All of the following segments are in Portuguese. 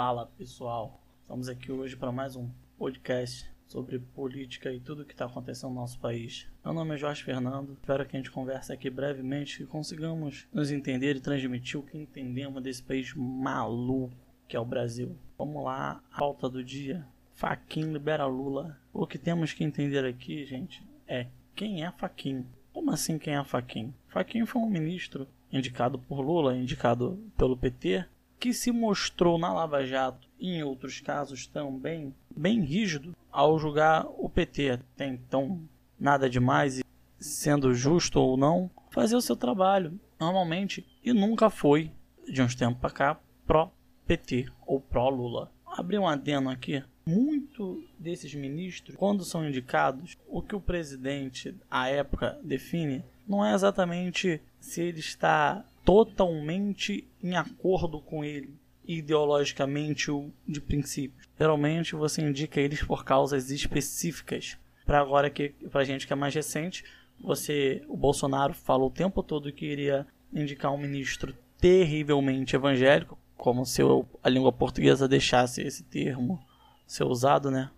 Fala pessoal, estamos aqui hoje para mais um podcast sobre política e tudo o que está acontecendo no nosso país. Meu nome é Jorge Fernando, espero que a gente converse aqui brevemente e consigamos nos entender e transmitir o que entendemos desse país maluco que é o Brasil. Vamos lá, a pauta do dia. Faquin libera Lula. O que temos que entender aqui, gente, é quem é Faquin. Como assim quem é Faquin? Faquin foi um ministro indicado por Lula, indicado pelo PT, que se mostrou na Lava Jato e em outros casos também bem rígido ao julgar o PT. Até então, nada demais, e sendo justo ou não, fazer o seu trabalho normalmente e nunca foi, de uns tempos para cá, pró-PT ou pró-Lula. Abri um adeno aqui. Muito desses ministros, quando são indicados, o que o presidente, à época, define não é exatamente se ele está totalmente em acordo com ele, ideologicamente ou de princípios. Geralmente você indica eles por causas específicas. Para agora que para gente que é mais recente, você o Bolsonaro falou o tempo todo que iria indicar um ministro terrivelmente evangélico, como se a língua portuguesa deixasse esse termo ser usado, né?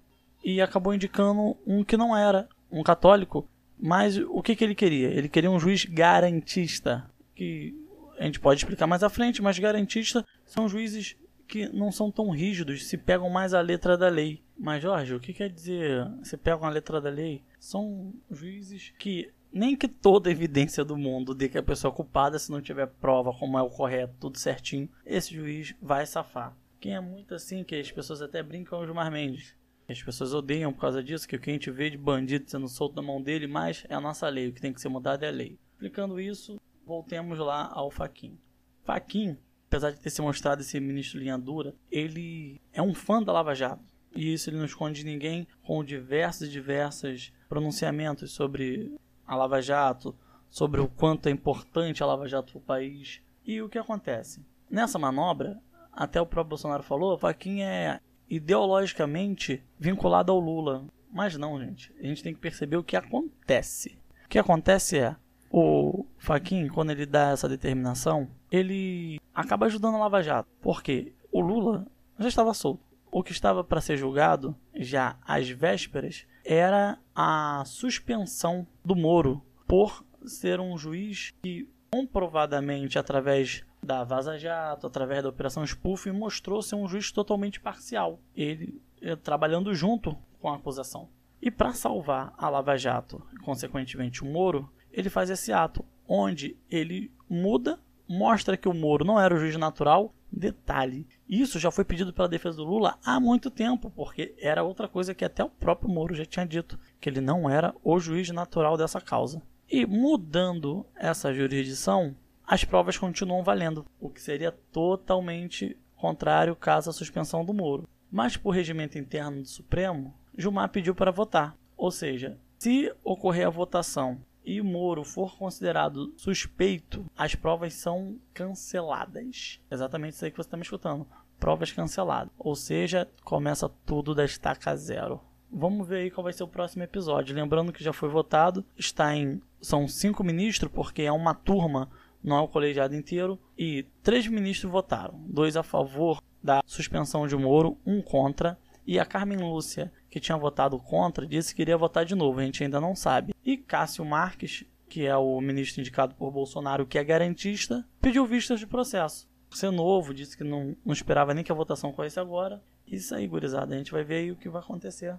E acabou indicando um que não era, um católico. Mas o que, que ele queria? Ele queria um juiz garantista, que a gente pode explicar mais à frente, mas garantista são juízes que não são tão rígidos, se pegam mais a letra da lei. Mas, Jorge, o que quer dizer se pegam a letra da lei? São juízes que nem que toda evidência do mundo de que a pessoa é culpada, se não tiver prova como é o correto, tudo certinho, esse juiz vai safar. Quem é muito assim, que as pessoas até brincam é o Gilmar Mendes. As pessoas odeiam por causa disso, que o que a gente vê de bandido sendo solto na mão dele, mas é a nossa lei, o que tem que ser mudado é a lei. Explicando isso, voltemos lá ao Faquin. Faquin, apesar de ter se mostrado esse ministro linha dura, ele é um fã da Lava Jato. E isso ele não esconde de ninguém com diversos e diversos pronunciamentos sobre a Lava Jato, sobre o quanto é importante a Lava Jato para o país. E o que acontece? Nessa manobra, até o próprio Bolsonaro falou, Faquin é ideologicamente vinculado ao Lula. Mas não, gente. A gente tem que perceber o que acontece. O que acontece é, o Faquin, quando ele dá essa determinação, ele acaba ajudando a Lava Jato. Porque o Lula já estava solto. O que estava para ser julgado, já às vésperas, era a suspensão do Moro por ser um juiz que comprovadamente através da Vaza Jato, através da Operação Spoof, mostrou ser um juiz totalmente parcial. Ele eh, trabalhando junto com a acusação. E para salvar a Lava Jato, consequentemente o Moro, ele faz esse ato, onde ele muda, mostra que o Moro não era o juiz natural. Detalhe, isso já foi pedido pela defesa do Lula há muito tempo, porque era outra coisa que até o próprio Moro já tinha dito, que ele não era o juiz natural dessa causa. E mudando essa jurisdição, as provas continuam valendo, o que seria totalmente contrário caso a suspensão do Moro. Mas por regimento interno do Supremo, Gilmar pediu para votar. Ou seja, se ocorrer a votação e Moro for considerado suspeito, as provas são canceladas. Exatamente isso aí que você está me escutando. Provas canceladas. Ou seja, começa tudo da estaca zero. Vamos ver aí qual vai ser o próximo episódio. Lembrando que já foi votado, está em. São cinco ministros, porque é uma turma, não é o colegiado inteiro. E três ministros votaram: dois a favor da suspensão de Moro, um contra. E a Carmen Lúcia, que tinha votado contra, disse que iria votar de novo, a gente ainda não sabe. E Cássio Marques, que é o ministro indicado por Bolsonaro, que é garantista, pediu vistas de processo. Ser novo, disse que não, não esperava nem que a votação corresse agora. Isso aí, gurizada, a gente vai ver aí o que vai acontecer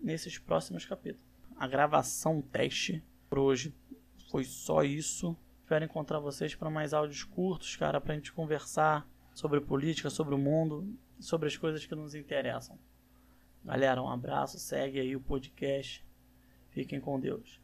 nesses próximos capítulos. A gravação teste por hoje foi só isso. Espero encontrar vocês para mais áudios curtos, cara, para a gente conversar sobre política, sobre o mundo, sobre as coisas que nos interessam. Galera, um abraço, segue aí o podcast. Fiquem com Deus.